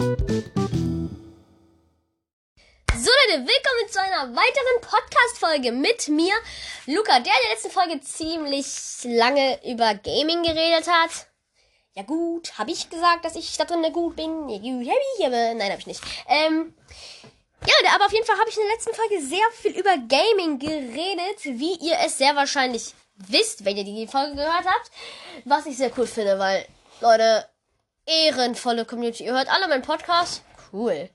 So Leute, willkommen zu einer weiteren Podcast-Folge mit mir, Luca, der in der letzten Folge ziemlich lange über Gaming geredet hat. Ja gut, habe ich gesagt, dass ich da drin gut bin? Ja gut, hab ich, aber nein, habe ich nicht. Ähm, ja, aber auf jeden Fall habe ich in der letzten Folge sehr viel über Gaming geredet, wie ihr es sehr wahrscheinlich wisst, wenn ihr die Folge gehört habt. Was ich sehr cool finde, weil, Leute, ehrenvolle Community. Ihr hört alle meinen Podcast. Cool.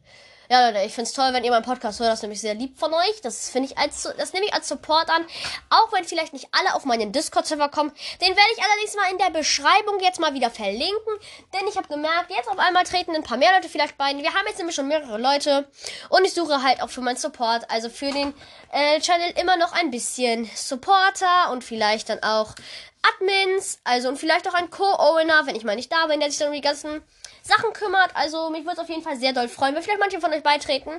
Ja, Leute, ich find's toll, wenn ihr meinen Podcast hört. Das ist nämlich sehr lieb von euch. Das finde ich als, das nehme ich als Support an. Auch wenn vielleicht nicht alle auf meinen Discord-Server kommen. Den werde ich allerdings mal in der Beschreibung jetzt mal wieder verlinken. Denn ich habe gemerkt, jetzt auf einmal treten ein paar mehr Leute vielleicht bei. Wir haben jetzt nämlich schon mehrere Leute. Und ich suche halt auch für meinen Support, also für den äh, Channel immer noch ein bisschen Supporter und vielleicht dann auch Admins. Also und vielleicht auch ein Co-Owner, wenn ich mal nicht da bin, der sich dann um die ganzen Sachen kümmert. Also mich würde es auf jeden Fall sehr doll freuen, wenn vielleicht manche von euch beitreten.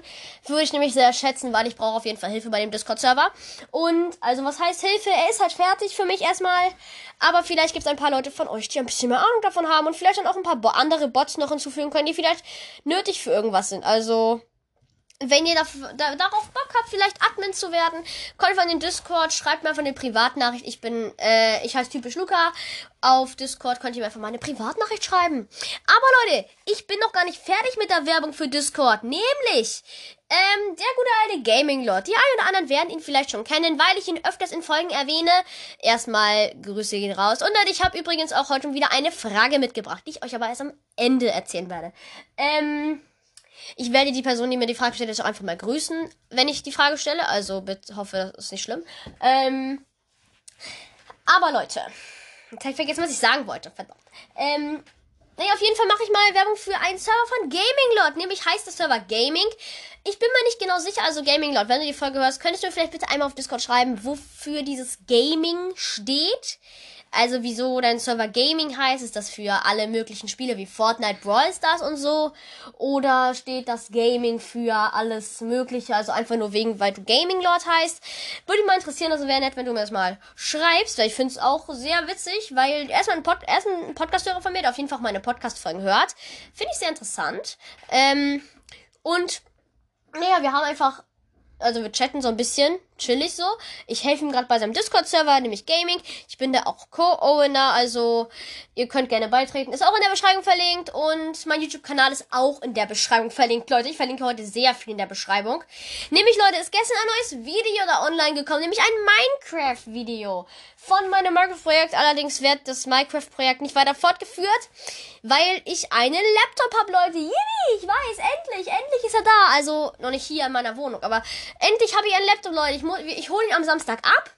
Würde ich nämlich sehr schätzen, weil ich brauche auf jeden Fall Hilfe bei dem Discord-Server. Und also was heißt Hilfe? Er ist halt fertig für mich erstmal. Aber vielleicht gibt es ein paar Leute von euch, die ein bisschen mehr Ahnung davon haben und vielleicht dann auch ein paar andere Bots noch hinzufügen können, die vielleicht nötig für irgendwas sind. Also wenn ihr da, da, darauf Bock habt, vielleicht Admin zu werden, kommt von den Discord, schreibt mir einfach eine Privatnachricht. Ich bin, äh, ich heiße typisch Luca. Auf Discord könnt ihr mir einfach mal eine Privatnachricht schreiben. Aber Leute, ich bin noch gar nicht fertig mit der Werbung für Discord. Nämlich, ähm, der gute alte Gaming Lord. Die einen oder anderen werden ihn vielleicht schon kennen, weil ich ihn öfters in Folgen erwähne. Erstmal Grüße gehen raus. Und ich habe übrigens auch heute wieder eine Frage mitgebracht, die ich euch aber erst am Ende erzählen werde. Ähm, ich werde die Person, die mir die Frage stellt, jetzt auch einfach mal grüßen, wenn ich die Frage stelle. Also bitte hoffe, das ist nicht schlimm. Ähm, aber Leute, jetzt habe ich vergessen, was ich sagen wollte. Verdammt. Ähm, naja, auf jeden Fall mache ich mal Werbung für einen Server von Gaming Lord. Nämlich heißt der Server Gaming. Ich bin mir nicht genau sicher, also Gaming Lord, wenn du die Folge hörst, könntest du vielleicht bitte einmal auf Discord schreiben, wofür dieses Gaming steht. Also wieso dein Server Gaming heißt, ist das für alle möglichen Spiele wie Fortnite, Brawl Stars und so? Oder steht das Gaming für alles Mögliche, also einfach nur wegen, weil du Gaming Lord heißt? Würde mich mal interessieren, also wäre nett, wenn du mir das mal schreibst, weil ich finde es auch sehr witzig, weil erstmal ein, Pod erst ein Podcast-Hörer von mir, der auf jeden Fall meine Podcast-Folgen hört. Finde ich sehr interessant. Ähm, und naja, wir haben einfach also wir chatten so ein bisschen, chillig so. Ich helfe ihm gerade bei seinem Discord-Server, nämlich Gaming. Ich bin da auch Co-Owner, also ihr könnt gerne beitreten. Ist auch in der Beschreibung verlinkt und mein YouTube-Kanal ist auch in der Beschreibung verlinkt. Leute, ich verlinke heute sehr viel in der Beschreibung. Nämlich, Leute, ist gestern ein neues Video da online gekommen, nämlich ein Minecraft-Video von meinem Minecraft-Projekt. Allerdings wird das Minecraft-Projekt nicht weiter fortgeführt, weil ich einen Laptop habe, Leute. Yippie, ich weiß, endlich, endlich ist er da. Also noch nicht hier in meiner Wohnung, aber endlich habe ich einen Laptop, Leute. Ich, ich hole ihn am Samstag ab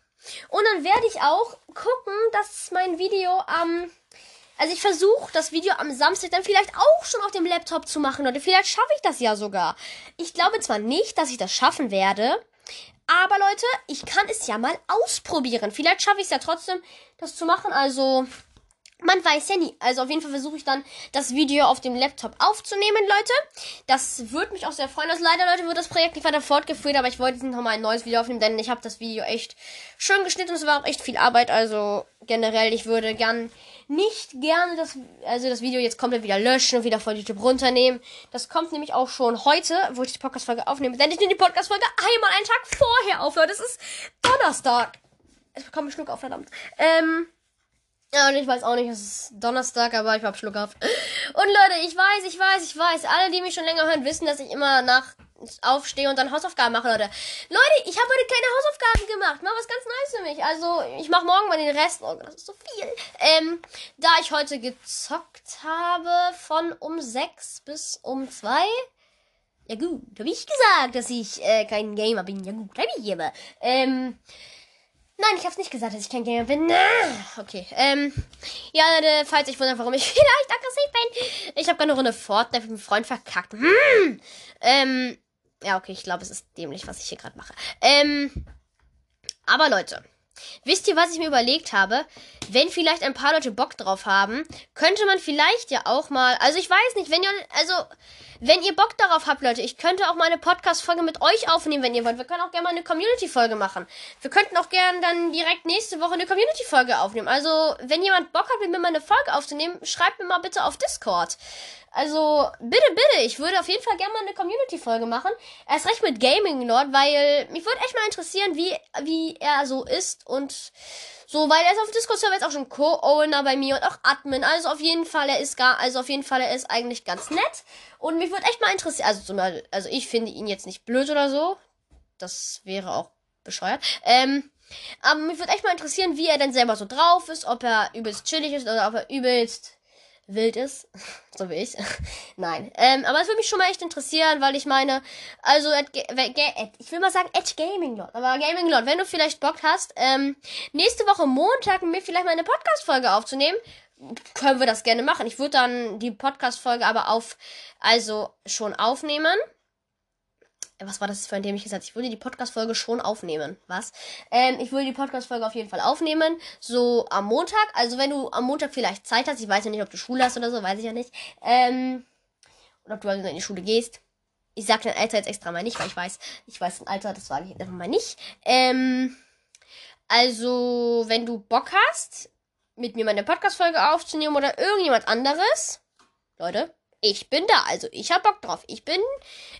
und dann werde ich auch gucken, dass mein Video am also ich versuche das Video am Samstag dann vielleicht auch schon auf dem Laptop zu machen, Leute. Vielleicht schaffe ich das ja sogar. Ich glaube zwar nicht, dass ich das schaffen werde, aber Leute, ich kann es ja mal ausprobieren. Vielleicht schaffe ich es ja trotzdem, das zu machen. Also, man weiß ja nie. Also auf jeden Fall versuche ich dann, das Video auf dem Laptop aufzunehmen, Leute. Das würde mich auch sehr freuen. Also leider, Leute, wird das Projekt nicht weiter fortgeführt, aber ich wollte jetzt nochmal ein neues Video aufnehmen, denn ich habe das Video echt schön geschnitten und es war auch echt viel Arbeit. Also generell, ich würde gern nicht gerne das, also das Video jetzt komplett wieder löschen und wieder von YouTube runternehmen. Das kommt nämlich auch schon heute, wo ich die Podcast-Folge aufnehme. Denn ich nehme die Podcast-Folge einmal einen Tag vorher auf, Leute. Das ist Donnerstag. Ich bekomme einen Schluck auf, verdammt. Ähm, ja, und ich weiß auch nicht, es ist Donnerstag, aber ich hab Schluck auf. Und Leute, ich weiß, ich weiß, ich weiß, alle, die mich schon länger hören, wissen, dass ich immer nach aufstehe und dann Hausaufgaben mache, Leute. Leute, ich habe heute keine Hausaufgaben gemacht. Mal was ganz Neues für mich. Also, ich mache morgen mal den Rest. Oh, das ist so viel. Ähm, da ich heute gezockt habe von um 6 bis um 2. Ja gut, habe ich gesagt, dass ich äh, kein Gamer bin. Ja gut, habe ich aber. Ähm, Nein, ich hab's nicht gesagt, dass ich kein Gamer bin. Okay. Ähm, ja, Leute, falls ich wundere, warum ich vielleicht aggressiv bin. Ich habe gerade eine Runde Fortnite mit einem Freund verkackt. Hm. Ähm, ja, okay, ich glaube, es ist dämlich, was ich hier gerade mache. Ähm, aber Leute, wisst ihr, was ich mir überlegt habe? Wenn vielleicht ein paar Leute Bock drauf haben, könnte man vielleicht ja auch mal, also ich weiß nicht, wenn ihr, also, wenn ihr Bock darauf habt, Leute, ich könnte auch mal eine Podcast-Folge mit euch aufnehmen, wenn ihr wollt. Wir können auch gerne mal eine Community-Folge machen. Wir könnten auch gerne dann direkt nächste Woche eine Community-Folge aufnehmen. Also, wenn jemand Bock hat, mit mir mal eine Folge aufzunehmen, schreibt mir mal bitte auf Discord. Also, bitte, bitte, ich würde auf jeden Fall gerne mal eine Community-Folge machen. Erst recht mit Gaming Lord, weil mich würde echt mal interessieren, wie, wie er so ist und so, weil er ist auf Discord-Server jetzt auch schon Co-Owner bei mir und auch Admin. Also auf jeden Fall, er ist gar, also auf jeden Fall, er ist eigentlich ganz nett. Und mich würde echt mal interessieren, also, zum, also ich finde ihn jetzt nicht blöd oder so. Das wäre auch bescheuert. Ähm, aber mich würde echt mal interessieren, wie er denn selber so drauf ist, ob er übelst chillig ist oder ob er übelst wild ist. so wie ich. Nein. Ähm, aber es würde mich schon mal echt interessieren, weil ich meine, also, ich will mal sagen, at Gaming Lord. Aber Gaming Lord, wenn du vielleicht Bock hast, ähm, nächste Woche Montag mir vielleicht mal eine Podcast-Folge aufzunehmen, können wir das gerne machen. Ich würde dann die Podcast-Folge aber auf, also schon aufnehmen was war das für ein dämliches gesagt? Ich würde die Podcast-Folge schon aufnehmen. Was? Ähm, ich würde die Podcast-Folge auf jeden Fall aufnehmen. So am Montag. Also wenn du am Montag vielleicht Zeit hast, ich weiß ja nicht, ob du Schule hast oder so, weiß ich ja nicht. Ähm, oder ob du also in die Schule gehst. Ich sag dein Alter jetzt extra mal nicht, weil ich weiß, ich weiß dein Alter, das sage ich jetzt einfach mal nicht. Ähm, also, wenn du Bock hast, mit mir meine Podcast-Folge aufzunehmen oder irgendjemand anderes, Leute, ich bin da. Also ich hab Bock drauf. Ich bin,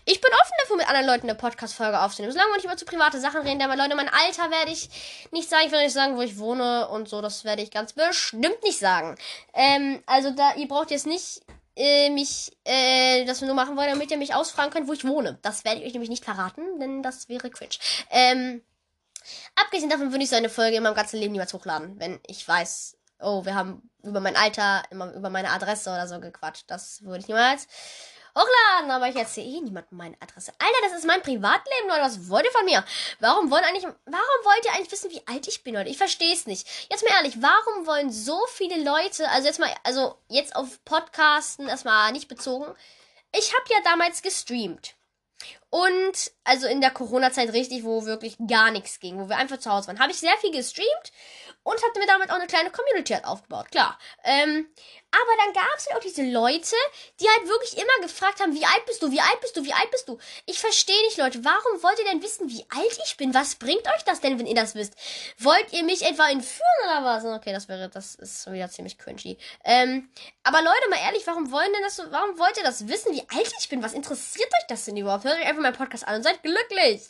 ich bin offen dafür, mit anderen Leuten eine Podcast-Folge aufzunehmen. Solange wir nicht über zu private Sachen reden, aber Leute, mein Alter werde ich nicht sagen. Ich will nicht sagen, wo ich wohne und so. Das werde ich ganz bestimmt nicht sagen. Ähm, also da, ihr braucht jetzt nicht äh, mich, äh, das wir nur machen wollen, damit ihr mich ausfragen könnt, wo ich wohne. Das werde ich euch nämlich nicht verraten, denn das wäre cringe. Ähm, abgesehen davon würde ich so eine Folge in meinem ganzen Leben niemals hochladen, wenn ich weiß, oh, wir haben über mein Alter, immer über meine Adresse oder so gequatscht. Das würde ich niemals hochladen, aber ich erzähle eh niemandem meine Adresse. Alter, das ist mein Privatleben, Leute. Was wollt ihr von mir? Warum wollen eigentlich, warum wollt ihr eigentlich wissen, wie alt ich bin, Leute? Ich verstehe es nicht. Jetzt mal ehrlich, warum wollen so viele Leute, also jetzt mal, also jetzt auf Podcasten erstmal nicht bezogen. Ich habe ja damals gestreamt. Und also in der Corona-Zeit richtig, wo wirklich gar nichts ging, wo wir einfach zu Hause waren, habe ich sehr viel gestreamt und hatte mir damit auch eine kleine Community halt aufgebaut, klar. Ähm, aber dann gab es halt auch diese Leute, die halt wirklich immer gefragt haben, wie alt bist du, wie alt bist du, wie alt bist du? Ich verstehe nicht, Leute, warum wollt ihr denn wissen, wie alt ich bin? Was bringt euch das denn, wenn ihr das wisst? Wollt ihr mich etwa entführen oder was? Okay, das wäre, das ist wieder ziemlich cringy. Ähm, aber Leute, mal ehrlich, warum wollen denn das so, warum wollt ihr das wissen, wie alt ich bin? Was interessiert euch das denn überhaupt? Hört euch einfach meinen Podcast an und seid glücklich.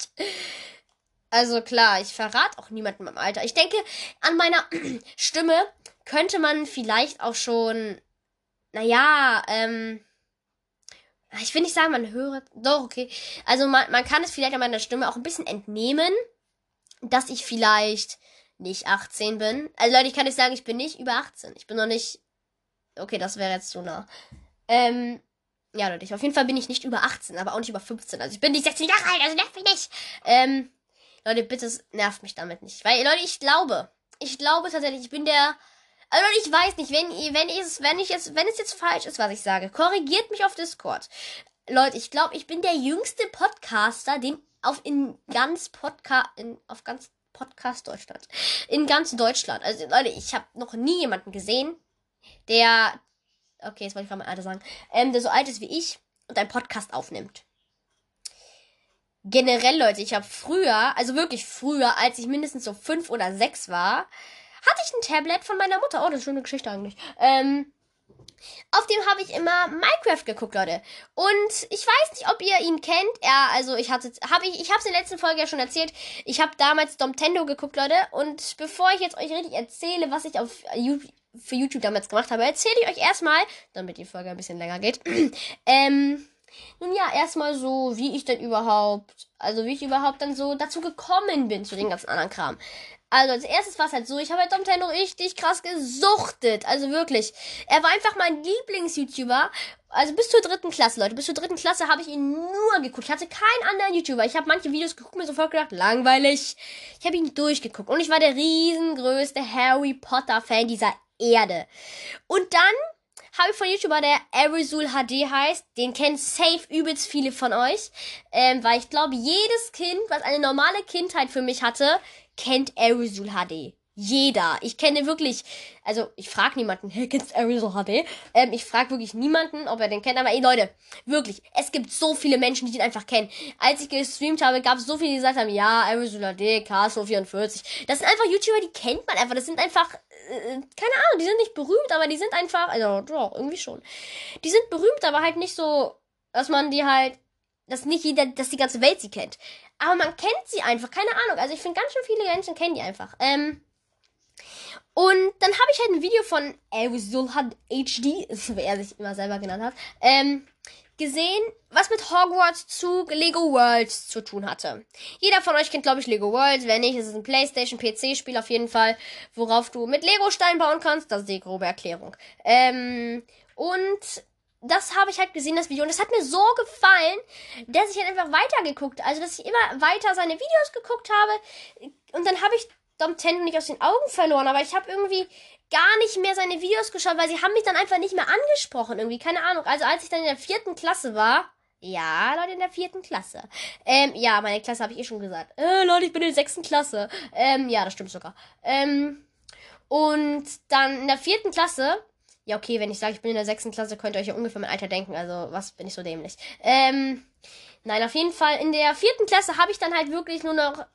Also klar, ich verrate auch niemandem im Alter. Ich denke, an meiner Stimme könnte man vielleicht auch schon, naja, ähm, ich will nicht sagen, man höre, doch, okay. Also man, man kann es vielleicht an meiner Stimme auch ein bisschen entnehmen, dass ich vielleicht nicht 18 bin. Also Leute, ich kann nicht sagen, ich bin nicht über 18. Ich bin noch nicht, okay, das wäre jetzt zu nah. Ähm, ja, Leute, auf jeden Fall bin ich nicht über 18, aber auch nicht über 15. Also ich bin nicht 16 Jahre alt, also nerv mich nicht. Ähm, Leute, bitte nervt mich damit nicht. Weil, Leute, ich glaube, ich glaube tatsächlich, ich bin der. Also ich weiß nicht, wenn ihr, wenn ich wenn ich jetzt, wenn es jetzt falsch ist, was ich sage, korrigiert mich auf Discord. Leute, ich glaube, ich bin der jüngste Podcaster, den auf in ganz Podcast, in, auf ganz Podcast Deutschland. In ganz Deutschland. Also, Leute, ich habe noch nie jemanden gesehen, der, okay, jetzt wollte ich gerade mein Alter sagen, ähm, der so alt ist wie ich und einen Podcast aufnimmt generell, Leute, ich habe früher, also wirklich früher, als ich mindestens so fünf oder sechs war, hatte ich ein Tablet von meiner Mutter. Oh, das ist schon eine Geschichte eigentlich. Ähm, auf dem habe ich immer Minecraft geguckt, Leute. Und ich weiß nicht, ob ihr ihn kennt. Er, also ich hatte, habe ich, ich habe es in der letzten Folge ja schon erzählt. Ich habe damals Domtendo geguckt, Leute. Und bevor ich jetzt euch richtig erzähle, was ich auf YouTube, für YouTube damals gemacht habe, erzähle ich euch erstmal, damit die Folge ein bisschen länger geht. ähm, nun ja, erstmal so, wie ich denn überhaupt, also wie ich überhaupt dann so dazu gekommen bin zu den ganzen anderen Kram. Also als erstes war es halt so, ich habe halt Nintendo richtig krass gesuchtet. Also wirklich. Er war einfach mein Lieblings-YouTuber. Also bis zur dritten Klasse, Leute. Bis zur dritten Klasse habe ich ihn nur geguckt. Ich hatte keinen anderen YouTuber. Ich habe manche Videos geguckt mir sofort gedacht, langweilig. Ich habe ihn durchgeguckt. Und ich war der riesengrößte Harry Potter-Fan dieser Erde. Und dann habe ich von YouTuber, der Arizul HD heißt. Den kennen safe übelst viele von euch. Ähm, weil ich glaube, jedes Kind, was eine normale Kindheit für mich hatte, kennt Arizul HD. Jeder. Ich kenne wirklich, also ich frage niemanden, hey, kennst du Arizo HD? Ähm, ich frage wirklich niemanden, ob er den kennt. Aber ey Leute, wirklich, es gibt so viele Menschen, die den einfach kennen. Als ich gestreamt habe, gab es so viele, die gesagt haben, ja, Arizo HD, Castle 44. Das sind einfach YouTuber, die kennt man einfach. Das sind einfach, äh, keine Ahnung, die sind nicht berühmt, aber die sind einfach, also doch, irgendwie schon. Die sind berühmt, aber halt nicht so, dass man die halt, dass nicht jeder, dass die ganze Welt sie kennt. Aber man kennt sie einfach, keine Ahnung. Also ich finde ganz schön viele Menschen kennen die einfach. Ähm, und dann habe ich halt ein Video von Elvisulhad HD, wie er sich immer selber genannt hat, ähm, gesehen, was mit Hogwarts zu Lego Worlds zu tun hatte. Jeder von euch kennt, glaube ich, Lego Worlds. Wenn nicht, ist es ein PlayStation PC-Spiel auf jeden Fall, worauf du mit Lego-Stein bauen kannst. Das ist die grobe Erklärung. Ähm, und das habe ich halt gesehen, das Video. Und das hat mir so gefallen, dass ich halt einfach weitergeguckt. Also, dass ich immer weiter seine Videos geguckt habe. Und dann habe ich Dom Tento nicht aus den Augen verloren, aber ich habe irgendwie gar nicht mehr seine Videos geschaut, weil sie haben mich dann einfach nicht mehr angesprochen irgendwie. Keine Ahnung. Also als ich dann in der vierten Klasse war, ja, Leute, in der vierten Klasse. Ähm, ja, meine Klasse habe ich eh schon gesagt. Äh, Leute, ich bin in der sechsten Klasse. Ähm, ja, das stimmt sogar. Ähm, und dann in der vierten Klasse, ja, okay, wenn ich sage, ich bin in der sechsten Klasse, könnt ihr euch ja ungefähr mein Alter denken. Also, was bin ich so dämlich? Ähm, Nein, auf jeden Fall in der vierten Klasse habe ich dann halt wirklich nur noch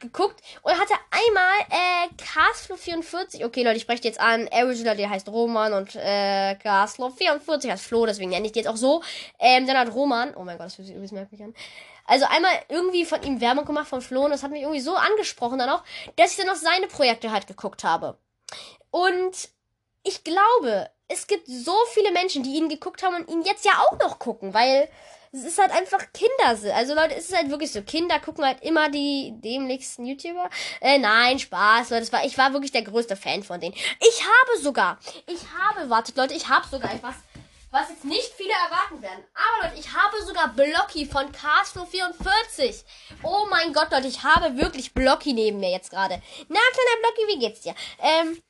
geguckt und hatte einmal äh, Caslo 44. Okay, Leute, ich spreche jetzt an. Arizona, der heißt Roman und äh, Caslo 44 heißt Flo, deswegen nenne ich die jetzt auch so. Ähm, dann hat Roman, oh mein Gott, das fühlt sich übelst merkwürdig an. Also einmal irgendwie von ihm Werbung gemacht von Flo und das hat mich irgendwie so angesprochen dann auch, dass ich dann auch seine Projekte halt geguckt habe. Und ich glaube, es gibt so viele Menschen, die ihn geguckt haben und ihn jetzt ja auch noch gucken, weil es ist halt einfach Kinder. Also Leute, es ist halt wirklich so. Kinder gucken halt immer die dämlichsten YouTuber. Äh, nein, Spaß, Leute. Das war, ich war wirklich der größte Fan von denen. Ich habe sogar, ich habe, wartet Leute, ich habe sogar etwas, was jetzt nicht viele erwarten werden. Aber Leute, ich habe sogar Blocky von Castro 44. Oh mein Gott, Leute, ich habe wirklich Blocky neben mir jetzt gerade. Na, kleiner Blocky, wie geht's dir? Ähm,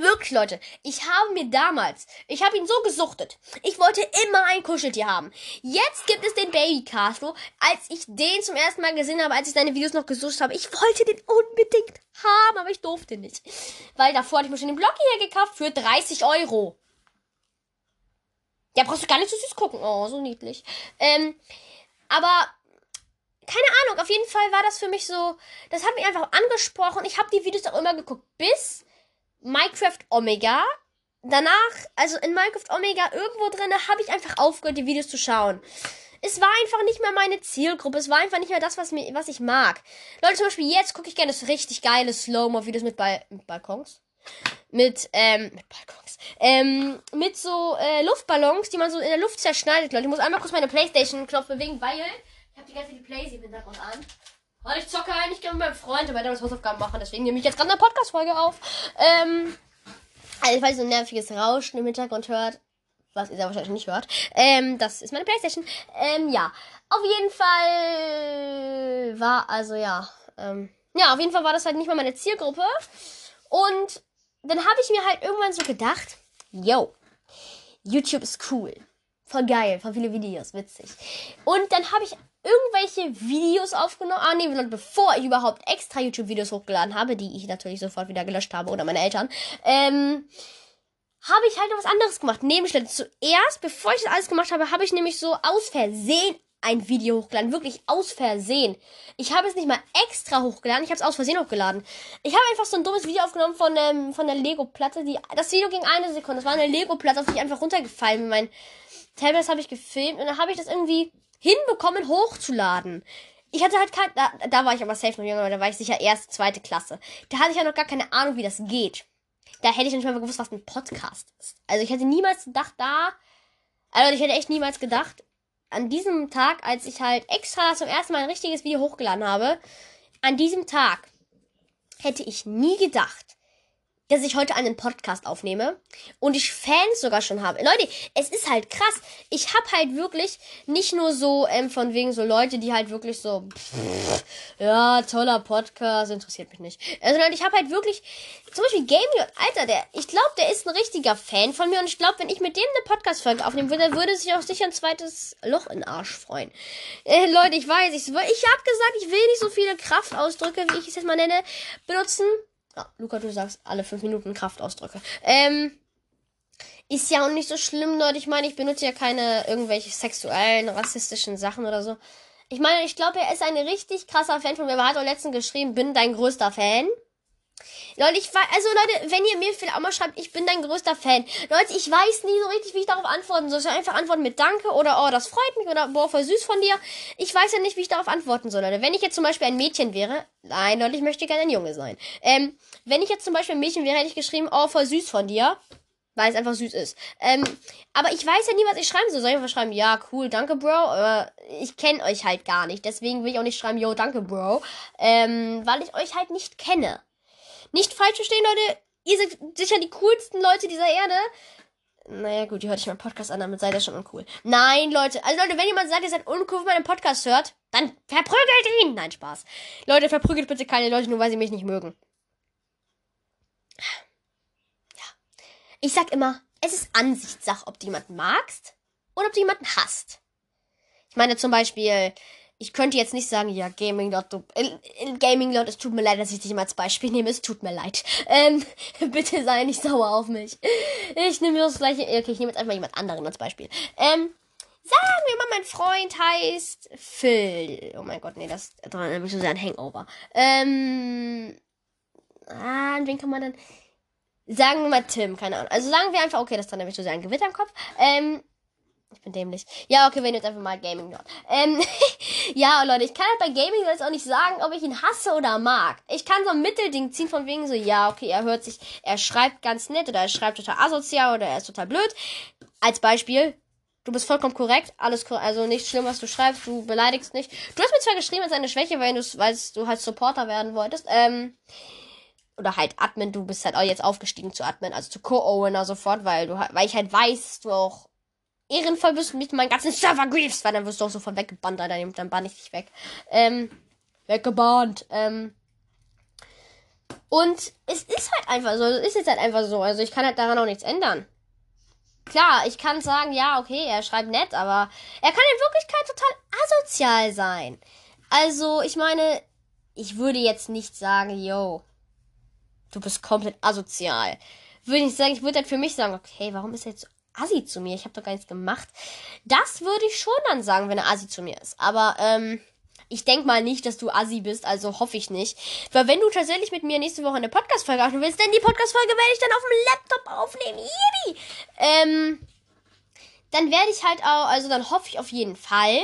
Wirklich, Leute, ich habe mir damals, ich habe ihn so gesuchtet. Ich wollte immer ein Kuscheltier haben. Jetzt gibt es den Baby Castle. Als ich den zum ersten Mal gesehen habe, als ich seine Videos noch gesucht habe, ich wollte den unbedingt haben, aber ich durfte nicht. Weil davor hatte ich mir schon den Block hier gekauft für 30 Euro. Ja, brauchst du gar nicht so süß gucken. Oh, so niedlich. Ähm, aber keine Ahnung, auf jeden Fall war das für mich so, das hat mich einfach angesprochen. Ich habe die Videos auch immer geguckt, bis Minecraft Omega. Danach, also in Minecraft Omega irgendwo drin, habe ich einfach aufgehört, die Videos zu schauen. Es war einfach nicht mehr meine Zielgruppe. Es war einfach nicht mehr das, was, mir, was ich mag. Leute, zum Beispiel jetzt gucke ich gerne das richtig geile Slow-Mo-Videos mit, ba mit Balkons. Mit, ähm, mit Balkons. Ähm, mit so äh, Luftballons, die man so in der Luft zerschneidet, Leute. Ich muss einmal kurz meine Playstation-Knopf bewegen, weil ich habe die ganze Playstation im Hintergrund an. Weil ich zocke eigentlich gerne mit meinem Freund, aber der muss Hausaufgaben machen. Deswegen nehme ich jetzt gerade eine Podcast-Folge auf. Ähm, also, falls ihr so ein nerviges Rauschen im Hintergrund hört, was ihr sehr wahrscheinlich nicht hört, ähm, das ist meine Playstation. Ähm, ja. Auf jeden Fall war, also ja, ähm, ja, auf jeden Fall war das halt nicht mal meine Zielgruppe. Und dann habe ich mir halt irgendwann so gedacht, yo, YouTube ist cool. Voll geil, voll viele Videos, witzig. Und dann habe ich irgendwelche Videos aufgenommen. Ah, nee, bevor ich überhaupt extra YouTube-Videos hochgeladen habe, die ich natürlich sofort wieder gelöscht habe oder meine Eltern, ähm, habe ich halt noch was anderes gemacht. Nämlich zuerst, bevor ich das alles gemacht habe, habe ich nämlich so aus Versehen ein Video hochgeladen. Wirklich aus Versehen. Ich habe es nicht mal extra hochgeladen, ich habe es aus Versehen hochgeladen. Ich habe einfach so ein dummes Video aufgenommen von, ähm, von der Lego-Platte. Das Video ging eine Sekunde. Das war eine Lego-Platte, auf die ich einfach runtergefallen bin. Mein Tablet habe ich gefilmt und dann habe ich das irgendwie hinbekommen, hochzuladen. Ich hatte halt kein, da, da war ich aber safe noch jünger, da war ich sicher erste, zweite Klasse. Da hatte ich ja noch gar keine Ahnung, wie das geht. Da hätte ich nicht mal gewusst, was ein Podcast ist. Also ich hätte niemals gedacht, da, also ich hätte echt niemals gedacht, an diesem Tag, als ich halt extra zum ersten Mal ein richtiges Video hochgeladen habe, an diesem Tag hätte ich nie gedacht, dass ich heute einen Podcast aufnehme und ich Fans sogar schon habe. Leute, es ist halt krass. Ich habe halt wirklich nicht nur so ähm, von wegen so Leute, die halt wirklich so pff, ja toller Podcast interessiert mich nicht. Also Leute, ich habe halt wirklich zum Beispiel Gaming, Alter, der, ich glaube, der ist ein richtiger Fan von mir und ich glaube, wenn ich mit dem eine Podcast-Folge aufnehmen würde, würde sich auch sicher ein zweites Loch in den Arsch freuen. Äh, Leute, ich weiß, ich, ich habe gesagt, ich will nicht so viele Kraftausdrücke, wie ich es jetzt mal nenne, benutzen. Ja, Luca, du sagst alle fünf Minuten Kraftausdrücke. Ähm, ist ja auch nicht so schlimm, Leute. Ich meine, ich benutze ja keine irgendwelche sexuellen, rassistischen Sachen oder so. Ich meine, ich glaube, er ist ein richtig krasser Fan von mir. Er hat auch letztens geschrieben, bin dein größter Fan. Leute, ich weiß, also Leute, wenn ihr mir vielleicht auch mal schreibt, ich bin dein größter Fan. Leute, ich weiß nie so richtig, wie ich darauf antworten soll. Soll ich einfach antworten mit Danke oder oh, das freut mich oder boah, voll süß von dir. Ich weiß ja nicht, wie ich darauf antworten soll, Leute. Wenn ich jetzt zum Beispiel ein Mädchen wäre, nein, Leute, ich möchte gerne ein Junge sein. Ähm, wenn ich jetzt zum Beispiel ein Mädchen wäre, hätte ich geschrieben, oh, voll süß von dir. Weil es einfach süß ist. Ähm, aber ich weiß ja nie, was ich schreiben soll. Soll ich einfach schreiben, ja, cool, danke, Bro. Aber ich kenne euch halt gar nicht. Deswegen will ich auch nicht schreiben, yo, danke, Bro. Ähm, weil ich euch halt nicht kenne. Nicht falsch verstehen, Leute. Ihr seid sicher die coolsten Leute dieser Erde. Naja, gut, ihr hört euch meinen Podcast an, damit seid ihr schon uncool. Nein, Leute. Also, Leute, wenn jemand sagt, ihr seid uncool, wenn man einen Podcast hört, dann verprügelt ihn. Nein, Spaß. Leute, verprügelt bitte keine Leute, nur weil sie mich nicht mögen. Ja. Ich sag immer, es ist Ansichtssache, ob du jemanden magst oder ob du jemanden hasst. Ich meine zum Beispiel, ich könnte jetzt nicht sagen, ja, Gaming Lord, du, äh, Gaming Lord, es tut mir leid, dass ich dich immer als Beispiel nehme, es tut mir leid. Ähm, bitte sei nicht sauer auf mich. Ich nehme das gleiche, okay, ich nehme jetzt einfach jemand anderen als Beispiel. Ähm, sagen wir mal, mein Freund heißt Phil. Oh mein Gott, nee, das erinnert nämlich so sehr an Hangover. Ähm, ah, an wen kann man dann, sagen wir mal Tim, keine Ahnung. Also sagen wir einfach, okay, das dann nämlich so sehr ein Gewitter im Kopf. Ähm, ich bin dämlich. Ja, okay, wir nehmen jetzt einfach mal Gaming Nerd. Ähm, ja, Leute, ich kann halt bei Gaming jetzt auch nicht sagen, ob ich ihn hasse oder mag. Ich kann so ein Mittelding ziehen von wegen so, ja, okay, er hört sich, er schreibt ganz nett oder er schreibt total asozial oder er ist total blöd. Als Beispiel, du bist vollkommen korrekt, alles also nichts schlimm, was du schreibst, du beleidigst nicht. Du hast mir zwar geschrieben als eine Schwäche, weil du, weil du halt Supporter werden wolltest, ähm, oder halt Admin, du bist halt auch jetzt aufgestiegen zu Admin, also zu Co-Owner sofort, weil du weil ich halt weiß, du auch ehrenvoll bist und mit meinen ganzen Server griefst, weil dann wirst du auch sofort weggebannt, Alter. Dann bann ich dich weg. Ähm, weggebannt. Ähm. Und es ist halt einfach so. Es ist jetzt halt einfach so. Also ich kann halt daran auch nichts ändern. Klar, ich kann sagen, ja, okay, er schreibt nett, aber er kann in Wirklichkeit total asozial sein. Also, ich meine, ich würde jetzt nicht sagen, yo, du bist komplett asozial. Würde ich sagen, ich würde halt für mich sagen, okay, warum ist er jetzt so assi zu mir. Ich habe doch gar nichts gemacht. Das würde ich schon dann sagen, wenn er assi zu mir ist. Aber ähm, ich denke mal nicht, dass du assi bist, also hoffe ich nicht. Weil wenn du tatsächlich mit mir nächste Woche eine Podcast-Folge aufnehmen willst, denn die Podcast-Folge werde ich dann auf dem Laptop aufnehmen. Yippie! Ähm, dann werde ich halt auch, also dann hoffe ich auf jeden Fall,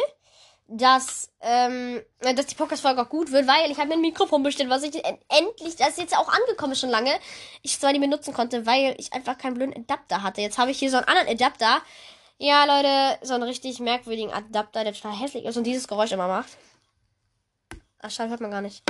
dass, ähm, dass die Podcast-Folge auch gut wird, weil ich habe mir ein Mikrofon bestellt, was ich endlich, das ist jetzt auch angekommen schon lange, ich zwar nicht mehr nutzen konnte, weil ich einfach keinen blöden Adapter hatte. Jetzt habe ich hier so einen anderen Adapter. Ja, Leute, so einen richtig merkwürdigen Adapter, der total hässlich ist und dieses Geräusch immer macht. Ach, schade, hört man gar nicht.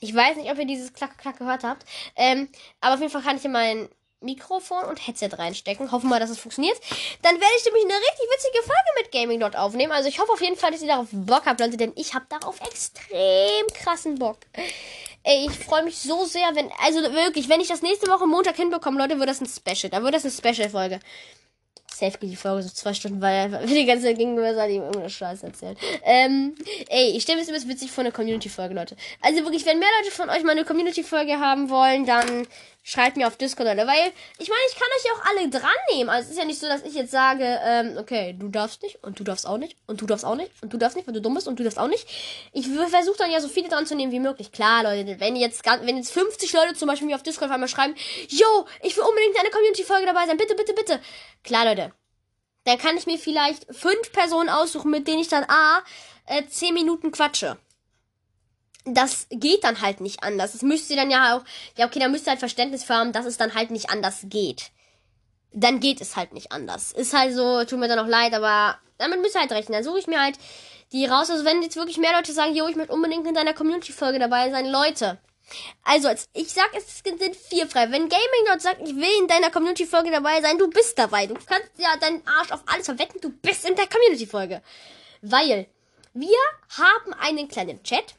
Ich weiß nicht, ob ihr dieses Klack-Klack gehört habt. Ähm, aber auf jeden Fall kann ich in meinen Mikrofon und Headset reinstecken. Hoffen wir, dass es funktioniert. Dann werde ich nämlich eine richtig witzige Folge mit Gaming dort aufnehmen. Also ich hoffe auf jeden Fall, dass ihr darauf Bock habt, Leute, denn ich habe darauf extrem krassen Bock. Ey, ich freue mich so sehr, wenn, also wirklich, wenn ich das nächste Woche Montag hinbekomme, Leute, wird das ein Special. Da wird das eine Special-Folge. Safe geht die Folge so zwei Stunden, weil er die ganze Zeit gegenüber seid ihm irgendeine Scheiße erzählt. Ähm, ey, ich stelle mir das witzig vor eine Community-Folge, Leute. Also wirklich, wenn mehr Leute von euch mal eine Community-Folge haben wollen, dann schreibt mir auf Discord, Leute. Weil, ich meine, ich kann euch ja auch alle dran nehmen. Also es ist ja nicht so, dass ich jetzt sage, ähm, okay, du darfst nicht und du darfst auch nicht und du darfst auch nicht und du darfst nicht, weil du dumm bist und du darfst auch nicht. Ich versuche dann ja so viele dran zu nehmen wie möglich. Klar, Leute, wenn jetzt, wenn jetzt 50 Leute zum Beispiel mir auf Discord einmal schreiben, yo, ich will unbedingt eine Community-Folge dabei sein, bitte, bitte, bitte. Klar, Leute. Dann kann ich mir vielleicht fünf Personen aussuchen, mit denen ich dann A, äh, 10 Minuten quatsche das geht dann halt nicht anders. Das müsst ihr dann ja auch, ja, okay, da müsst ihr halt Verständnis für haben, dass es dann halt nicht anders geht. Dann geht es halt nicht anders. Ist halt so, tut mir dann auch leid, aber damit müsst ihr halt rechnen. Dann suche ich mir halt die raus. Also wenn jetzt wirklich mehr Leute sagen, jo, ich möchte unbedingt in deiner Community-Folge dabei sein, Leute. Also, ich sag, es sind vier frei. Wenn Gaming dort sagt, ich will in deiner Community-Folge dabei sein, du bist dabei. Du kannst ja deinen Arsch auf alles verwetten, du bist in der Community-Folge. Weil wir haben einen kleinen Chat,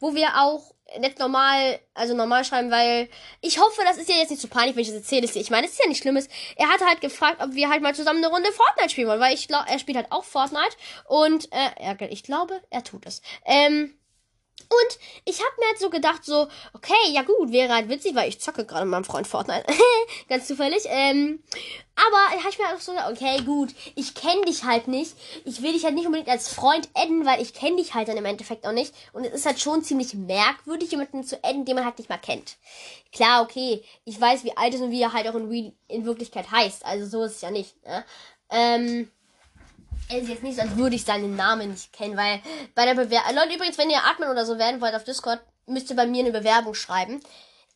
wo wir auch nicht normal, also normal schreiben, weil ich hoffe, das ist ja jetzt nicht so peinlich, wenn ich das erzähle. Ich meine, es ist ja nicht Schlimmes. Er hatte halt gefragt, ob wir halt mal zusammen eine Runde Fortnite spielen wollen, weil ich glaube, er spielt halt auch Fortnite und äh, ich glaube, er tut es. Ähm, und ich habe mir halt so gedacht, so, okay, ja gut, wäre halt witzig, weil ich zocke gerade mit meinem Freund Fortnite. Ganz zufällig. Ähm, aber habe ich mir auch so gedacht, okay, gut, ich kenne dich halt nicht. Ich will dich halt nicht unbedingt als Freund adden, weil ich kenne dich halt dann im Endeffekt auch nicht. Und es ist halt schon ziemlich merkwürdig, jemanden zu adden, den man halt nicht mal kennt. Klar, okay, ich weiß, wie alt ist und wie er halt auch in, in Wirklichkeit heißt. Also so ist es ja nicht. Ne? Ähm, es ist jetzt nicht so, als würde ich seinen Namen nicht kennen, weil bei der Bewerbung. Leute, übrigens, wenn ihr Admin oder so werden wollt auf Discord, müsst ihr bei mir eine Bewerbung schreiben.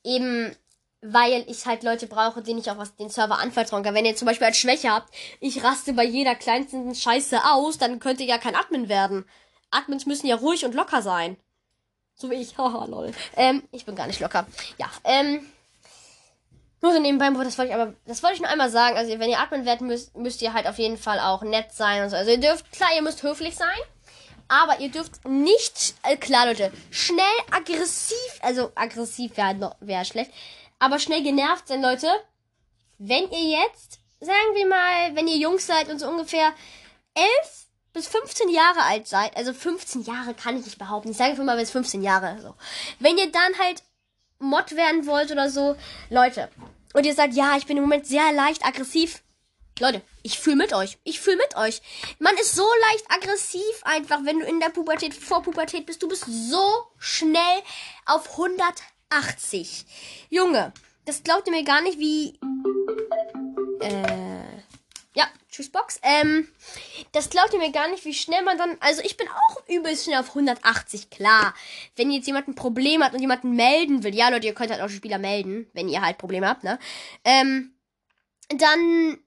Eben, weil ich halt Leute brauche, denen ich auch was den Server anvertrauen kann. Wenn ihr zum Beispiel als Schwäche habt, ich raste bei jeder kleinsten Scheiße aus, dann könnt ihr ja kein Admin werden. Admins müssen ja ruhig und locker sein. So wie ich. Haha, lol. Ähm, ich bin gar nicht locker. Ja, ähm. Nur so nebenbei, das wollte ich aber, das wollte ich nur einmal sagen. Also, wenn ihr Admin werdet, müsst, müsst ihr halt auf jeden Fall auch nett sein und so. Also, ihr dürft, klar, ihr müsst höflich sein. Aber ihr dürft nicht, äh, klar, Leute, schnell aggressiv, also aggressiv wäre wär schlecht, aber schnell genervt sein, Leute. Wenn ihr jetzt, sagen wir mal, wenn ihr Jungs seid und so ungefähr 11 bis 15 Jahre alt seid, also 15 Jahre kann ich nicht behaupten, ich sage einfach mal bis 15 Jahre, so. Wenn ihr dann halt Mod werden wollt oder so, Leute, und ihr sagt, ja, ich bin im Moment sehr leicht aggressiv. Leute, ich fühle mit euch. Ich fühle mit euch. Man ist so leicht aggressiv einfach, wenn du in der Pubertät, vor Pubertät bist. Du bist so schnell auf 180. Junge, das glaubt ihr mir gar nicht, wie... Äh... Ja, tschüss Box. Ähm, das glaubt ihr mir gar nicht, wie schnell man dann. Also ich bin auch übelst schnell auf 180, klar. Wenn jetzt jemand ein Problem hat und jemanden melden will, ja Leute, ihr könnt halt auch Spieler melden, wenn ihr halt Probleme habt, ne? Ähm, dann,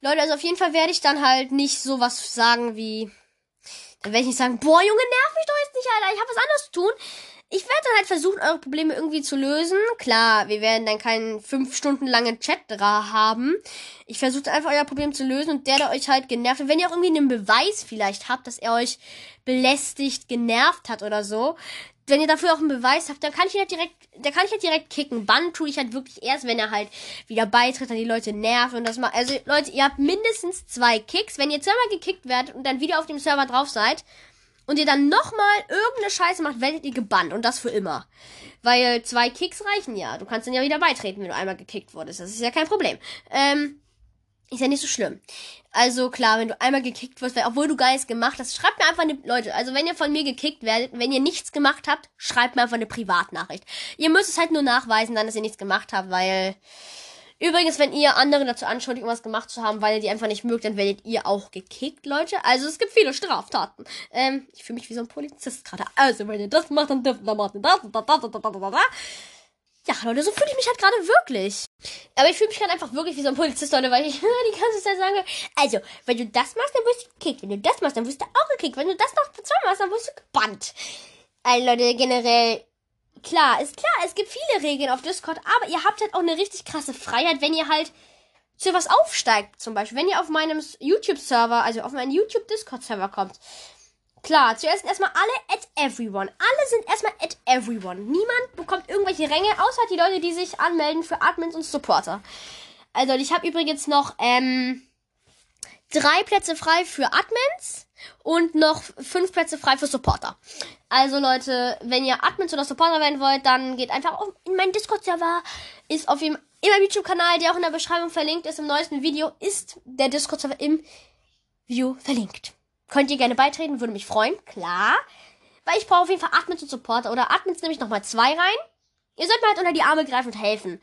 Leute, also auf jeden Fall werde ich dann halt nicht sowas sagen wie. Dann werde ich nicht sagen, boah, Junge, nerv mich doch jetzt nicht, Alter, ich habe was anderes zu tun ich werde dann halt versuchen, eure Probleme irgendwie zu lösen. Klar, wir werden dann keinen fünf Stunden langen Chat da haben. Ich versuche einfach euer Problem zu lösen und der, der euch halt genervt hat, wenn ihr auch irgendwie einen Beweis vielleicht habt, dass er euch belästigt, genervt hat oder so, wenn ihr dafür auch einen Beweis habt, dann kann ich ihn halt direkt, da kann ich halt direkt kicken. Bann tue ich halt wirklich erst, wenn er halt wieder beitritt, dann die Leute nervt und das mal. Also Leute, ihr habt mindestens zwei Kicks. Wenn ihr zweimal gekickt werdet und dann wieder auf dem Server drauf seid, und ihr dann nochmal irgendeine Scheiße macht, werdet ihr gebannt. Und das für immer. Weil zwei Kicks reichen ja. Du kannst dann ja wieder beitreten, wenn du einmal gekickt wurdest. Das ist ja kein Problem. Ähm, ist ja nicht so schlimm. Also klar, wenn du einmal gekickt wirst, weil obwohl du Geist gemacht hast, schreibt mir einfach eine, Leute, also wenn ihr von mir gekickt werdet, wenn ihr nichts gemacht habt, schreibt mir einfach eine Privatnachricht. Ihr müsst es halt nur nachweisen, dann, dass ihr nichts gemacht habt, weil Übrigens, wenn ihr andere dazu anschuldigt, irgendwas gemacht zu haben, weil ihr die einfach nicht mögt, dann werdet ihr auch gekickt, Leute. Also es gibt viele Straftaten. Ähm, ich fühle mich wie so ein Polizist gerade. Also, wenn ihr das macht, dann dürft ihr machen. Das, das, das, das, das, das. Ja, Leute, so fühle ich mich halt gerade wirklich. Aber ich fühle mich halt einfach wirklich wie so ein Polizist, Leute, weil ich die ganze Zeit sage, also, wenn du das machst, dann wirst du gekickt. Wenn du das machst, dann wirst du auch gekickt. Wenn du das noch zweimal machst, dann wirst du gebannt. Also, Leute, generell, klar, ist klar, es gibt viele Regeln auf Discord, aber ihr habt halt auch eine richtig krasse Freiheit, wenn ihr halt zu was aufsteigt, zum Beispiel. Wenn ihr auf meinem YouTube-Server, also auf meinen YouTube-Discord-Server kommt. Klar, zuerst erstmal alle at everyone. Alle sind erstmal at everyone. Niemand bekommt irgendwelche Ränge, außer die Leute, die sich anmelden für Admins und Supporter. Also, ich habe übrigens noch ähm, drei Plätze frei für Admins und noch fünf Plätze frei für Supporter. Also Leute, wenn ihr Admins oder Supporter werden wollt, dann geht einfach in meinen Discord-Server. Ist auf dem, in meinem YouTube-Kanal, der auch in der Beschreibung verlinkt ist, im neuesten Video, ist der Discord-Server im View verlinkt. Könnt ihr gerne beitreten, würde mich freuen, klar. Weil ich brauche auf jeden Fall Admins und Supporter. Oder Admins nehme ich nochmal zwei rein. Ihr sollt mir halt unter die Arme greifen und helfen.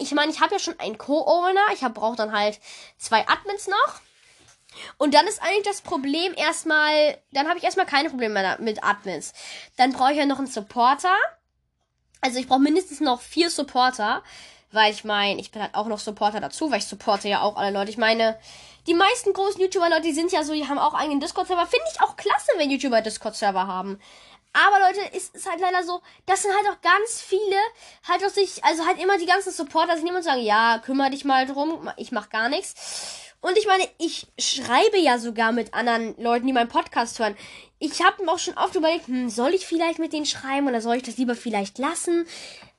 Ich meine, ich habe ja schon einen Co-Owner. Ich brauche dann halt zwei Admins noch. Und dann ist eigentlich das Problem erstmal, dann habe ich erstmal keine Probleme mehr mit Admins. Dann brauche ich ja noch einen Supporter. Also ich brauche mindestens noch vier Supporter, Weil ich meine, ich bin halt auch noch Supporter dazu, weil ich supporte ja auch alle Leute. Ich meine, die meisten großen YouTuber-Leute, die sind ja so, die haben auch eigenen Discord-Server. Finde ich auch klasse, wenn YouTuber Discord-Server haben. Aber Leute, ist es halt leider so, das sind halt auch ganz viele, halt auch sich, also halt immer die ganzen Supporter sind immer und sagen, ja, kümmere dich mal drum, ich mach gar nichts. Und ich meine, ich schreibe ja sogar mit anderen Leuten, die meinen Podcast hören. Ich habe mir auch schon oft überlegt, hm, soll ich vielleicht mit denen schreiben oder soll ich das lieber vielleicht lassen?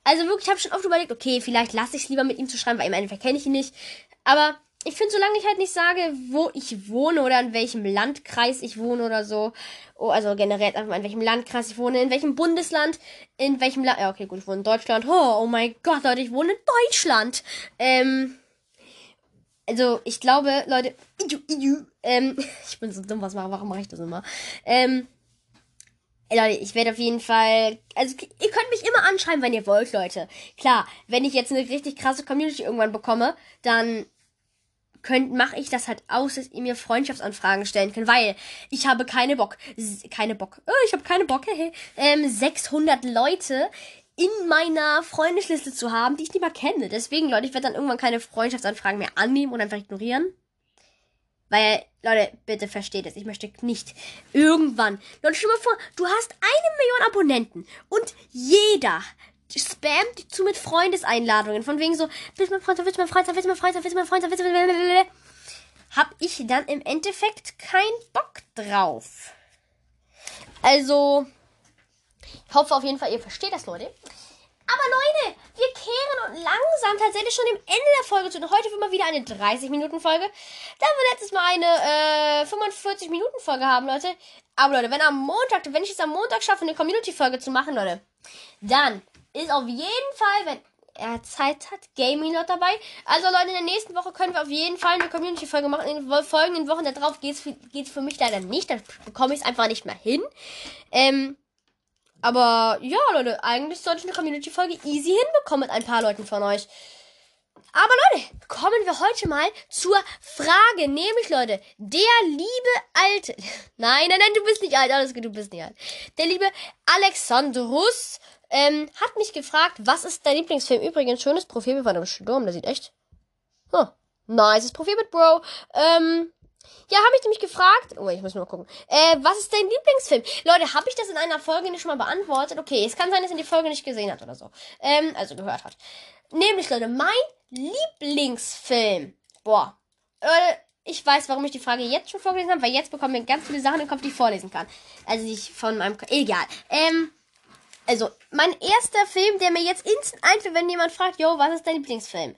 Also wirklich, ich habe schon oft überlegt, okay, vielleicht lasse ich es lieber mit ihm zu schreiben, weil im Endeffekt kenne ich ihn nicht. Aber ich finde, solange ich halt nicht sage, wo ich wohne oder in welchem Landkreis ich wohne oder so, oh, also generell einfach in welchem Landkreis ich wohne, in welchem Bundesland, in welchem Land, ja, okay, gut, ich wohne in Deutschland, oh, oh mein Gott, Leute, ich wohne in Deutschland, ähm, also, ich glaube, Leute, ähm, ich bin so dumm, was mache, warum mache ich das immer, ähm, Leute, ich werde auf jeden Fall. Also, ihr könnt mich immer anschreiben, wenn ihr wollt, Leute. Klar, wenn ich jetzt eine richtig krasse Community irgendwann bekomme, dann könnt, mache ich das halt aus, dass ihr mir Freundschaftsanfragen stellen könnt, weil ich habe keine Bock, keine Bock, oh, ich habe keine Bock, ähm, 600 Leute in meiner Freundesliste zu haben, die ich nicht mal kenne. Deswegen, Leute, ich werde dann irgendwann keine Freundschaftsanfragen mehr annehmen und einfach ignorieren. Weil, Leute, bitte versteht es. Ich möchte nicht irgendwann. Leute, stell mal vor, du hast eine Million Abonnenten und jeder spammt zu mit Freundeseinladungen. Von wegen so, willst du mein Freund sein, willst du mein Freund sein, willst du mein Freund sein, willst du mein Freund sein, willst du mein Freund sein, hab ich dann im Endeffekt keinen Bock drauf. Also, ich hoffe auf jeden Fall, ihr versteht das, Leute. Aber Leute, wir kehren und langsam tatsächlich schon dem Ende der Folge zu. Und heute wird mal wieder eine 30-Minuten-Folge. Da wir letztes Mal eine äh, 45-Minuten-Folge haben, Leute. Aber Leute, wenn am Montag, wenn ich es am Montag schaffe, eine Community-Folge zu machen, Leute, dann ist auf jeden Fall, wenn er Zeit hat, Gaming Lot dabei. Also Leute, in der nächsten Woche können wir auf jeden Fall eine Community-Folge machen. In den folgenden Wochen darauf geht es für mich leider nicht. Da bekomme ich es einfach nicht mehr hin. Ähm, aber ja, Leute, eigentlich sollte ich eine Community-Folge easy hinbekommen mit ein paar Leuten von euch. Aber Leute, kommen wir heute mal zur Frage. Nämlich, Leute, der liebe alte. Nein, nein, nein, du bist nicht alt. Alles gut, du bist nicht alt. Der liebe Alexandrus ähm, hat mich gefragt, was ist dein Lieblingsfilm? Übrigens, schönes Profil von einem Sturm, der sieht echt. Huh, nices Profil mit Bro. Ähm, ja, habe ich nämlich gefragt. Oh, ich muss mal gucken. Äh, was ist dein Lieblingsfilm? Leute, habe ich das in einer Folge nicht schon mal beantwortet? Okay, es kann sein, dass er die Folge nicht gesehen hat oder so. Ähm, also gehört hat. Nämlich, Leute, mein Lieblingsfilm. Boah. Leute, ich weiß, warum ich die Frage jetzt schon vorgelesen habe, weil jetzt bekommen wir ganz viele Sachen im Kopf, die ich vorlesen kann. Also ich von meinem. Egal. Ähm, also, mein erster Film, der mir jetzt instant einfällt, wenn jemand fragt, yo, was ist dein Lieblingsfilm?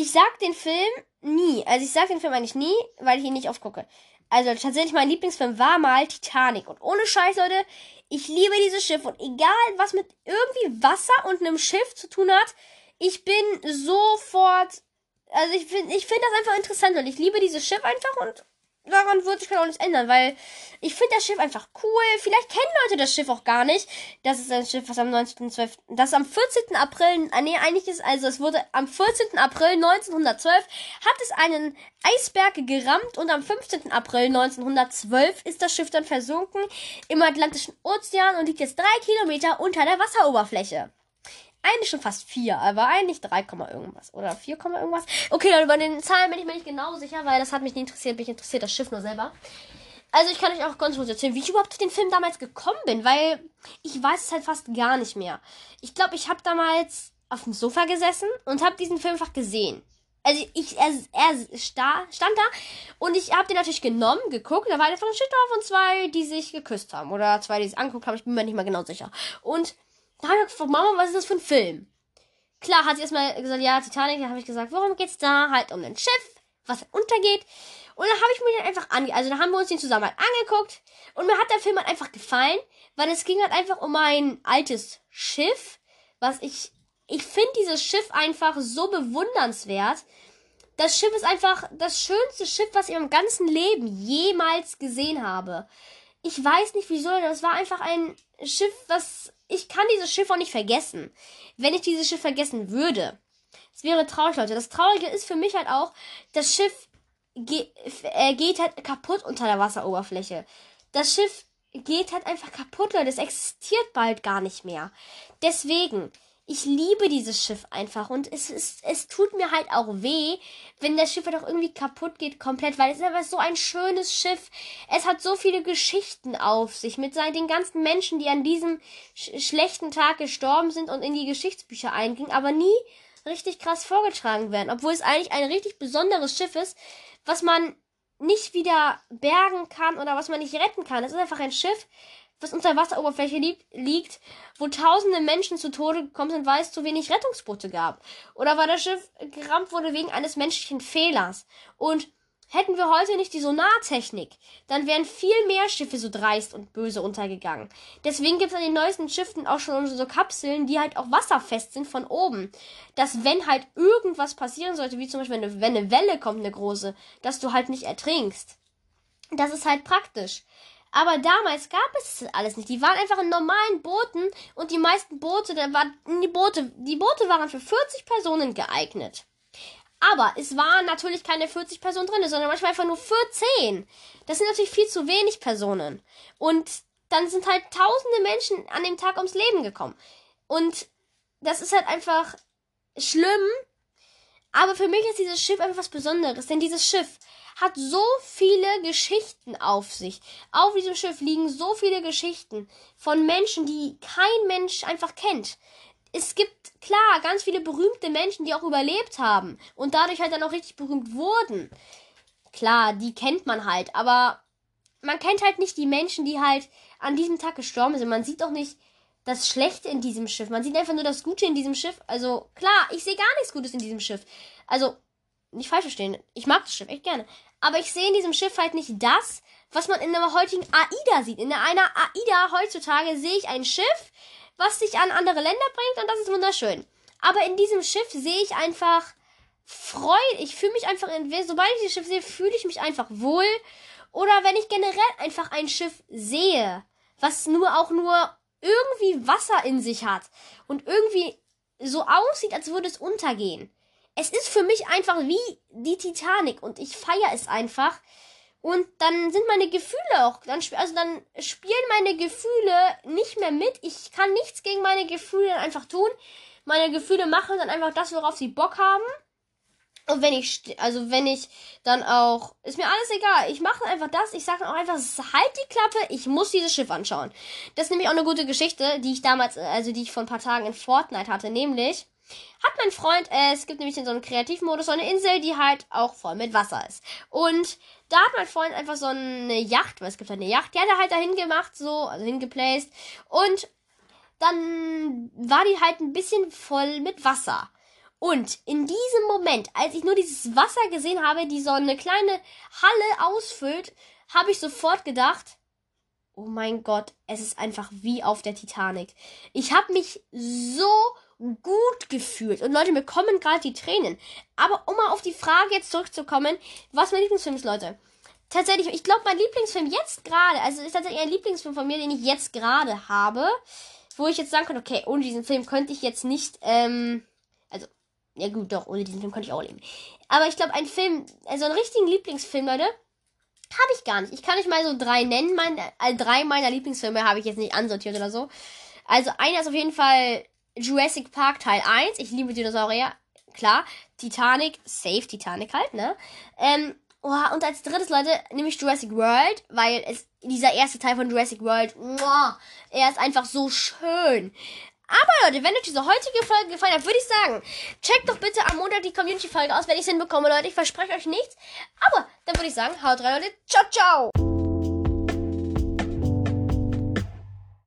Ich sag den Film nie. Also ich sag den Film eigentlich nie, weil ich ihn nicht oft gucke. Also tatsächlich mein Lieblingsfilm war mal Titanic. Und ohne Scheiß, Leute, ich liebe dieses Schiff. Und egal, was mit irgendwie Wasser und einem Schiff zu tun hat, ich bin sofort. Also ich finde ich find das einfach interessant und ich liebe dieses Schiff einfach und daran wird sich auch nichts ändern, weil ich finde das Schiff einfach cool. Vielleicht kennen Leute das Schiff auch gar nicht. Das ist ein Schiff, was am 19.12. Das am 14. April, ah, nee, eigentlich ist, also es wurde am 14. April 1912 hat es einen Eisberg gerammt und am 15. April 1912 ist das Schiff dann versunken im Atlantischen Ozean und liegt jetzt drei Kilometer unter der Wasseroberfläche. Eigentlich schon fast 4, aber eigentlich 3, irgendwas. Oder 4, irgendwas. Okay, Leute, bei den Zahlen bin ich mir nicht genau sicher, weil das hat mich nicht interessiert. Mich interessiert das Schiff nur selber. Also ich kann euch auch ganz kurz erzählen, wie ich überhaupt auf den Film damals gekommen bin, weil ich weiß es halt fast gar nicht mehr. Ich glaube, ich habe damals auf dem Sofa gesessen und habe diesen Film einfach gesehen. Also ich, er, er sta, stand da und ich habe den natürlich genommen, geguckt. Da war einer von Shittorf und zwei, die sich geküsst haben. Oder zwei, die sich angeguckt haben. Ich bin mir nicht mal genau sicher. Und da habe ich gefragt, Mama, was ist das für ein Film? Klar, hat sie erstmal gesagt, ja, Titanic. Dann habe ich gesagt, worum geht's da? Halt um ein Schiff, was untergeht. Und dann habe ich mir den einfach ange... Also, da haben wir uns den zusammen halt angeguckt. Und mir hat der Film halt einfach gefallen, weil es ging halt einfach um ein altes Schiff, was ich... Ich finde dieses Schiff einfach so bewundernswert. Das Schiff ist einfach das schönste Schiff, was ich im ganzen Leben jemals gesehen habe. Ich weiß nicht wieso, das war einfach ein Schiff, was ich kann dieses Schiff auch nicht vergessen. Wenn ich dieses Schiff vergessen würde, es wäre traurig, Leute. Das Traurige ist für mich halt auch, das Schiff ge äh, geht halt kaputt unter der Wasseroberfläche. Das Schiff geht halt einfach kaputt, Leute. Es existiert bald gar nicht mehr. Deswegen, ich liebe dieses Schiff einfach und es, ist, es tut mir halt auch weh, wenn das Schiff halt auch irgendwie kaputt geht komplett, weil es ist einfach so ein schönes Schiff. Es hat so viele Geschichten auf sich mit seinen, den ganzen Menschen, die an diesem sch schlechten Tag gestorben sind und in die Geschichtsbücher eingingen, aber nie richtig krass vorgetragen werden, obwohl es eigentlich ein richtig besonderes Schiff ist, was man nicht wieder bergen kann oder was man nicht retten kann. Es ist einfach ein Schiff, was unter Wasseroberfläche liegt, liegt, wo tausende Menschen zu Tode gekommen sind, weil es zu wenig Rettungsboote gab. Oder weil das Schiff gerammt wurde wegen eines menschlichen Fehlers. Und hätten wir heute nicht die Sonartechnik, dann wären viel mehr Schiffe so dreist und böse untergegangen. Deswegen gibt es an den neuesten Schiffen auch schon so Kapseln, die halt auch wasserfest sind von oben. Dass wenn halt irgendwas passieren sollte, wie zum Beispiel eine, wenn eine Welle kommt, eine große, dass du halt nicht ertrinkst. Das ist halt praktisch. Aber damals gab es alles nicht. Die waren einfach in normalen Booten und die meisten Boote, da waren die Boote, die Boote waren für 40 Personen geeignet. Aber es waren natürlich keine 40 Personen drin, sondern manchmal einfach nur 14. Das sind natürlich viel zu wenig Personen. Und dann sind halt tausende Menschen an dem Tag ums Leben gekommen. Und das ist halt einfach schlimm. Aber für mich ist dieses Schiff einfach was Besonderes. Denn dieses Schiff hat so viele Geschichten auf sich. Auf diesem Schiff liegen so viele Geschichten von Menschen, die kein Mensch einfach kennt. Es gibt klar ganz viele berühmte Menschen, die auch überlebt haben und dadurch halt dann auch richtig berühmt wurden. Klar, die kennt man halt, aber man kennt halt nicht die Menschen, die halt an diesem Tag gestorben sind. Man sieht auch nicht das Schlechte in diesem Schiff. Man sieht einfach nur das Gute in diesem Schiff. Also klar, ich sehe gar nichts Gutes in diesem Schiff. Also nicht falsch verstehen. Ich mag das Schiff echt gerne. Aber ich sehe in diesem Schiff halt nicht das, was man in einer heutigen AIDA sieht. In einer AIDA heutzutage sehe ich ein Schiff, was sich an andere Länder bringt und das ist wunderschön. Aber in diesem Schiff sehe ich einfach Freude. Ich fühle mich einfach, in, sobald ich das Schiff sehe, fühle ich mich einfach wohl. Oder wenn ich generell einfach ein Schiff sehe, was nur auch nur irgendwie Wasser in sich hat und irgendwie so aussieht, als würde es untergehen es ist für mich einfach wie die Titanic und ich feiere es einfach. Und dann sind meine Gefühle auch, dann, also dann spielen meine Gefühle nicht mehr mit. Ich kann nichts gegen meine Gefühle einfach tun. Meine Gefühle machen dann einfach das, worauf sie Bock haben. Und wenn ich, also wenn ich dann auch, ist mir alles egal. Ich mache einfach das. Ich sage auch einfach, halt die Klappe. Ich muss dieses Schiff anschauen. Das ist nämlich auch eine gute Geschichte, die ich damals, also die ich vor ein paar Tagen in Fortnite hatte. Nämlich, hat mein Freund, äh, es gibt nämlich in so einem Kreativmodus so eine Insel, die halt auch voll mit Wasser ist. Und da hat mein Freund einfach so eine Yacht, weil es gibt eine Yacht, die hat er halt dahin gemacht, so, also hingeplaced. Und dann war die halt ein bisschen voll mit Wasser. Und in diesem Moment, als ich nur dieses Wasser gesehen habe, die so eine kleine Halle ausfüllt, habe ich sofort gedacht, oh mein Gott, es ist einfach wie auf der Titanic. Ich habe mich so gut gefühlt. Und Leute, mir kommen gerade die Tränen. Aber um mal auf die Frage jetzt zurückzukommen, was mein Lieblingsfilm ist, Leute. Tatsächlich, ich glaube, mein Lieblingsfilm jetzt gerade, also ist tatsächlich ein Lieblingsfilm von mir, den ich jetzt gerade habe, wo ich jetzt sagen kann, okay, ohne diesen Film könnte ich jetzt nicht, ähm, also, ja gut, doch, ohne diesen Film könnte ich auch leben. Aber ich glaube, ein Film, also einen richtigen Lieblingsfilm, Leute, habe ich gar nicht. Ich kann euch mal so drei nennen. Meine, äh, drei meiner Lieblingsfilme habe ich jetzt nicht ansortiert oder so. Also einer ist auf jeden Fall Jurassic Park Teil 1. Ich liebe Dinosaurier. Klar. Titanic. Safe Titanic halt, ne? Ähm, oh, und als drittes, Leute, nehme ich Jurassic World, weil es dieser erste Teil von Jurassic World, muah, er ist einfach so schön. Aber Leute, wenn euch diese heutige Folge gefallen hat, würde ich sagen, checkt doch bitte am Montag die Community-Folge aus, wenn ich es hinbekomme, Leute. Ich verspreche euch nichts. Aber dann würde ich sagen, haut rein, Leute. Ciao, ciao.